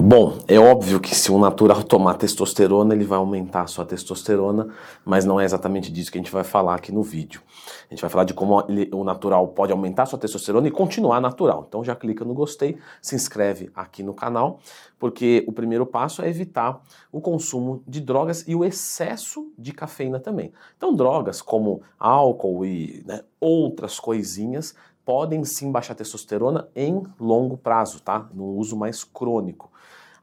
Bom, é óbvio que se o natural tomar testosterona, ele vai aumentar a sua testosterona, mas não é exatamente disso que a gente vai falar aqui no vídeo. A gente vai falar de como ele, o natural pode aumentar a sua testosterona e continuar natural. Então já clica no gostei, se inscreve aqui no canal, porque o primeiro passo é evitar o consumo de drogas e o excesso de cafeína também. Então drogas como álcool e né, outras coisinhas podem sim baixar testosterona em longo prazo, tá? No uso mais crônico.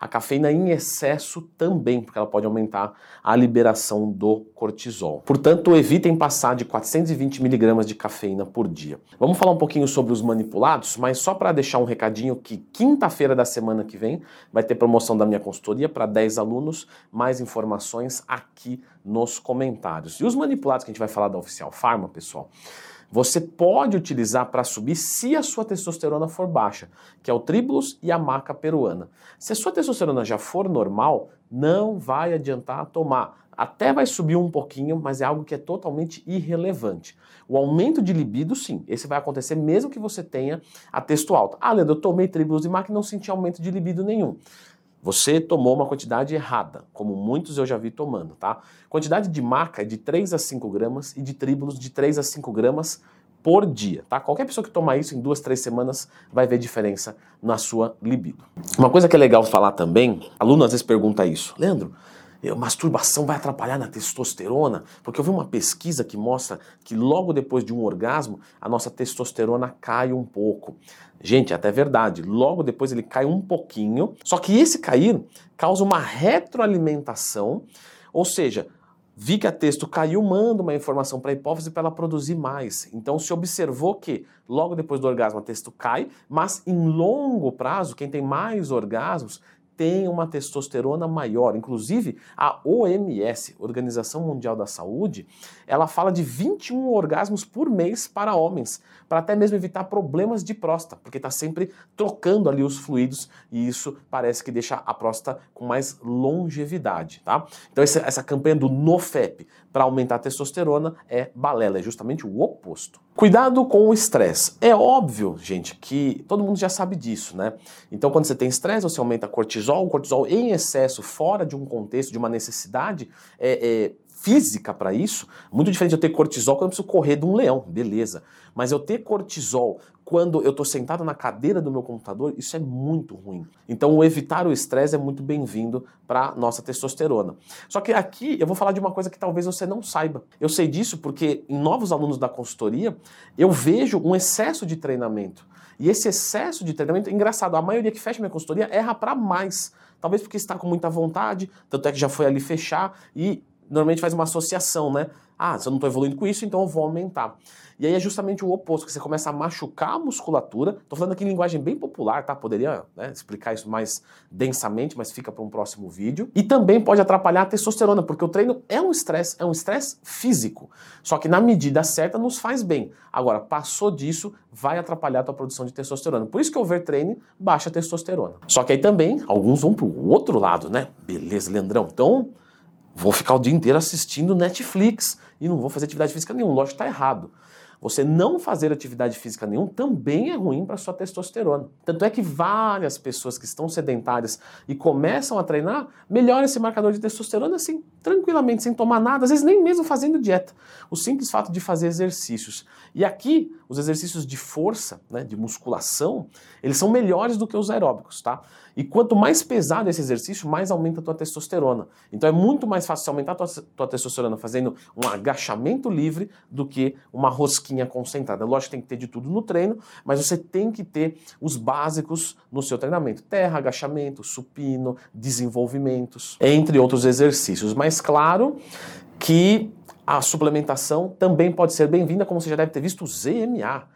A cafeína em excesso também, porque ela pode aumentar a liberação do cortisol. Portanto, evitem passar de 420 miligramas de cafeína por dia. Vamos falar um pouquinho sobre os manipulados, mas só para deixar um recadinho que quinta-feira da semana que vem vai ter promoção da minha consultoria para 10 alunos. Mais informações aqui nos comentários. E os manipulados que a gente vai falar da Oficial Pharma, pessoal, você pode utilizar para subir se a sua testosterona for baixa, que é o Tribulus e a maca peruana. Se a sua testosterona já for normal, não vai adiantar tomar. Até vai subir um pouquinho, mas é algo que é totalmente irrelevante. O aumento de libido, sim, esse vai acontecer mesmo que você tenha a testo alta. Ah, Leandro, eu tomei Tribulus e maca e não senti aumento de libido nenhum. Você tomou uma quantidade errada, como muitos eu já vi tomando, tá? Quantidade de maca é de 3 a 5 gramas e de tríbulos de 3 a 5 gramas por dia, tá? Qualquer pessoa que tomar isso em duas, três semanas vai ver diferença na sua libido. Uma coisa que é legal falar também, aluno às vezes pergunta isso, Leandro, masturbação vai atrapalhar na testosterona? Porque eu vi uma pesquisa que mostra que logo depois de um orgasmo, a nossa testosterona cai um pouco. Gente, é até verdade, logo depois ele cai um pouquinho, só que esse cair causa uma retroalimentação, ou seja, vi que a texto caiu, manda uma informação para a hipófise para ela produzir mais. Então se observou que logo depois do orgasmo a texto cai, mas em longo prazo, quem tem mais orgasmos tem uma testosterona maior. Inclusive, a OMS, Organização Mundial da Saúde, ela fala de 21 orgasmos por mês para homens, para até mesmo evitar problemas de próstata, porque está sempre trocando ali os fluidos e isso parece que deixa a próstata com mais longevidade, tá? Então essa, essa campanha do NoFap para aumentar a testosterona é balela, é justamente o oposto. Cuidado com o estresse. É óbvio, gente, que todo mundo já sabe disso, né? Então, quando você tem estresse, você aumenta cortisol. O cortisol em excesso, fora de um contexto, de uma necessidade é, é física para isso, muito diferente eu ter cortisol quando eu preciso correr de um leão, beleza. Mas eu ter cortisol quando eu estou sentado na cadeira do meu computador, isso é muito ruim. Então, evitar o estresse é muito bem-vindo para nossa testosterona. Só que aqui eu vou falar de uma coisa que talvez você não saiba. Eu sei disso porque em novos alunos da consultoria, eu vejo um excesso de treinamento. E esse excesso de treinamento, engraçado, a maioria que fecha minha consultoria erra para mais. Talvez porque está com muita vontade, tanto é que já foi ali fechar e normalmente faz uma associação, né? Ah, se eu não estou evoluindo com isso, então eu vou aumentar. E aí é justamente o oposto, que você começa a machucar a musculatura. Estou falando aqui em linguagem bem popular, tá? Poderia né, explicar isso mais densamente, mas fica para um próximo vídeo. E também pode atrapalhar a testosterona, porque o treino é um estresse, é um estresse físico. Só que na medida certa nos faz bem. Agora, passou disso, vai atrapalhar a tua produção de testosterona. Por isso que o overtraining baixa a testosterona. Só que aí também, alguns vão para o outro lado, né? Beleza, Leandrão. Então, vou ficar o dia inteiro assistindo Netflix e não vou fazer atividade física nenhuma. Lógico que está errado. Você não fazer atividade física nenhuma também é ruim para sua testosterona. Tanto é que várias pessoas que estão sedentárias e começam a treinar, melhoram esse marcador de testosterona assim, tranquilamente, sem tomar nada, às vezes nem mesmo fazendo dieta. O simples fato de fazer exercícios. E aqui, os exercícios de força, né, de musculação, eles são melhores do que os aeróbicos, tá? E quanto mais pesado esse exercício, mais aumenta a tua testosterona. Então é muito mais fácil aumentar a tua, tua testosterona fazendo um agachamento livre do que uma rosquinha concentrada. Lógico que tem que ter de tudo no treino, mas você tem que ter os básicos no seu treinamento. Terra, agachamento, supino, desenvolvimentos, entre outros exercícios. Mas claro que a suplementação também pode ser bem-vinda, como você já deve ter visto o ZMA.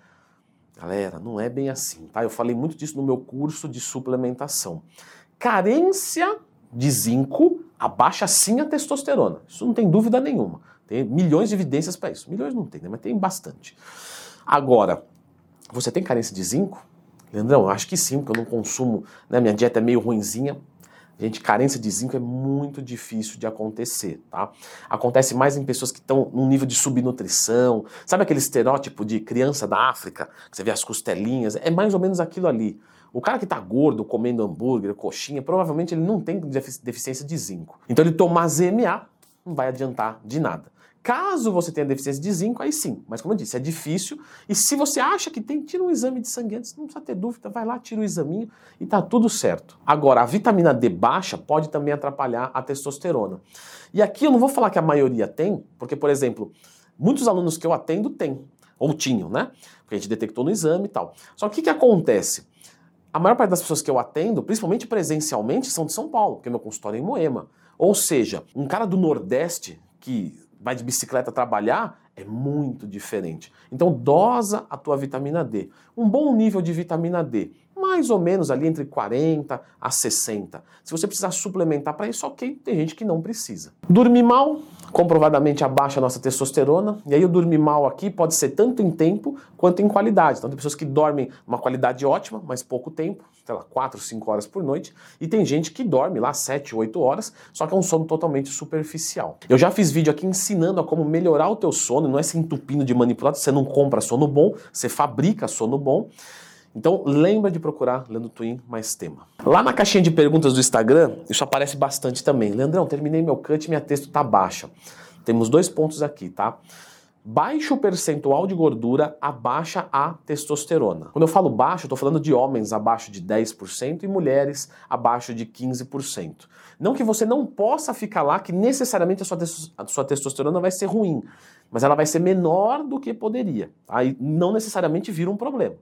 Galera, não é bem assim, tá? Eu falei muito disso no meu curso de suplementação. Carência de zinco abaixa sim a testosterona. Isso não tem dúvida nenhuma. Tem milhões de evidências para isso. Milhões não tem, né? mas tem bastante. Agora, você tem carência de zinco? Leandrão, eu acho que sim, porque eu não consumo, né? Minha dieta é meio ruinzinha. Gente, carência de zinco é muito difícil de acontecer, tá? Acontece mais em pessoas que estão num nível de subnutrição. Sabe aquele estereótipo de criança da África, que você vê as costelinhas? É mais ou menos aquilo ali. O cara que está gordo, comendo hambúrguer, coxinha, provavelmente ele não tem deficiência de zinco. Então ele tomar ZMA não vai adiantar de nada. Caso você tenha deficiência de zinco, aí sim. Mas como eu disse, é difícil. E se você acha que tem, tira um exame de sangue antes, não precisa ter dúvida, vai lá, tira o examinho e tá tudo certo. Agora, a vitamina D baixa pode também atrapalhar a testosterona. E aqui eu não vou falar que a maioria tem, porque, por exemplo, muitos alunos que eu atendo têm, ou tinham, né? Porque a gente detectou no exame e tal. Só que o que, que acontece? A maior parte das pessoas que eu atendo, principalmente presencialmente, são de São Paulo, porque meu consultório é em Moema. Ou seja, um cara do Nordeste que vai de bicicleta trabalhar, é muito diferente. Então dosa a tua vitamina D. Um bom nível de vitamina D, mais ou menos ali entre 40 a 60. Se você precisar suplementar para isso, ok, tem gente que não precisa. Dormir mal, comprovadamente abaixa a nossa testosterona, e aí o dormir mal aqui pode ser tanto em tempo quanto em qualidade. Então tem pessoas que dormem uma qualidade ótima, mas pouco tempo, sei lá, 4, 5 horas por noite, e tem gente que dorme lá 7, 8 horas, só que é um sono totalmente superficial. Eu já fiz vídeo aqui ensinando a como melhorar o teu sono, não é se entupindo de manipulado, você não compra sono bom, você fabrica sono bom. Então lembra de procurar Leandro Twin mais tema. Lá na caixinha de perguntas do Instagram, isso aparece bastante também. Leandrão, terminei meu cut minha texto tá baixa. Temos dois pontos aqui, tá? Baixo percentual de gordura abaixa a testosterona. Quando eu falo baixo, eu estou falando de homens abaixo de 10% e mulheres abaixo de 15%. Não que você não possa ficar lá, que necessariamente a sua, a sua testosterona vai ser ruim, mas ela vai ser menor do que poderia. Aí não necessariamente vira um problema.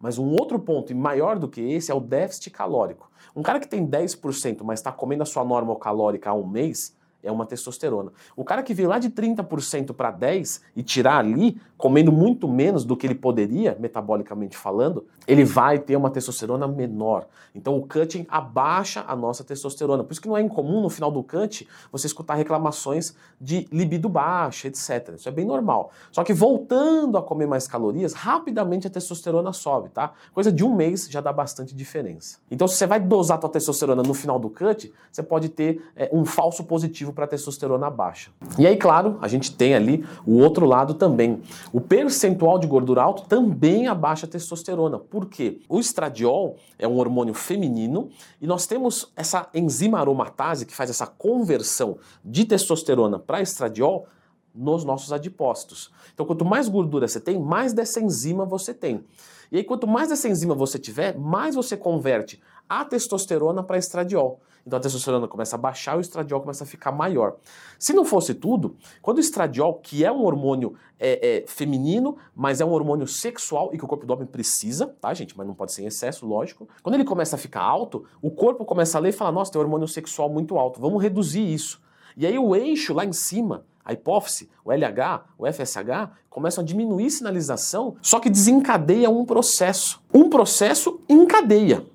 Mas um outro ponto, e maior do que esse, é o déficit calórico. Um cara que tem 10%, mas está comendo a sua norma calórica há um mês, é uma testosterona. O cara que veio lá de 30% para 10% e tirar ali, comendo muito menos do que ele poderia, metabolicamente falando, ele vai ter uma testosterona menor. Então o cutting abaixa a nossa testosterona. Por isso que não é incomum no final do cut você escutar reclamações de libido baixa, etc. Isso é bem normal. Só que voltando a comer mais calorias, rapidamente a testosterona sobe, tá? Coisa de um mês já dá bastante diferença. Então se você vai dosar a tua testosterona no final do cut, você pode ter é, um falso positivo positivo para testosterona baixa. E aí, claro, a gente tem ali o outro lado também. O percentual de gordura alto também abaixa a testosterona. Por quê? O estradiol é um hormônio feminino e nós temos essa enzima aromatase que faz essa conversão de testosterona para estradiol nos nossos adipócitos. Então, quanto mais gordura você tem, mais dessa enzima você tem. E aí, quanto mais dessa enzima você tiver, mais você converte a testosterona para estradiol. Então a testosterona começa a baixar e o estradiol começa a ficar maior. Se não fosse tudo, quando o estradiol, que é um hormônio é, é, feminino, mas é um hormônio sexual e que o corpo do homem precisa, tá, gente? Mas não pode ser em excesso, lógico. Quando ele começa a ficar alto, o corpo começa a ler e fala: nossa, tem um hormônio sexual muito alto, vamos reduzir isso. E aí o eixo lá em cima, a hipófise, o LH, o FSH, começam a diminuir sinalização, só que desencadeia um processo. Um processo encadeia.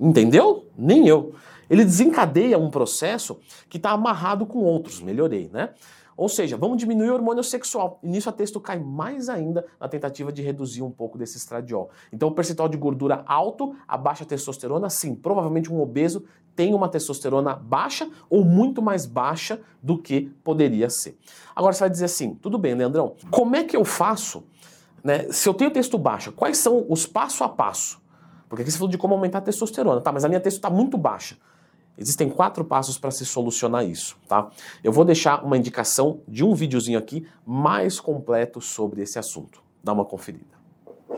Entendeu? Nem eu. Ele desencadeia um processo que está amarrado com outros. Melhorei, né? Ou seja, vamos diminuir o hormônio sexual. E nisso a texto cai mais ainda na tentativa de reduzir um pouco desse estradiol. Então, o percentual de gordura alto, a baixa testosterona, sim, provavelmente um obeso tem uma testosterona baixa ou muito mais baixa do que poderia ser. Agora você vai dizer assim: tudo bem, Leandrão, como é que eu faço? Né, se eu tenho texto baixo, quais são os passo a passo? Porque aqui você falou de como aumentar a testosterona, tá? Mas a minha testo está muito baixa. Existem quatro passos para se solucionar isso, tá? Eu vou deixar uma indicação de um videozinho aqui mais completo sobre esse assunto. Dá uma conferida.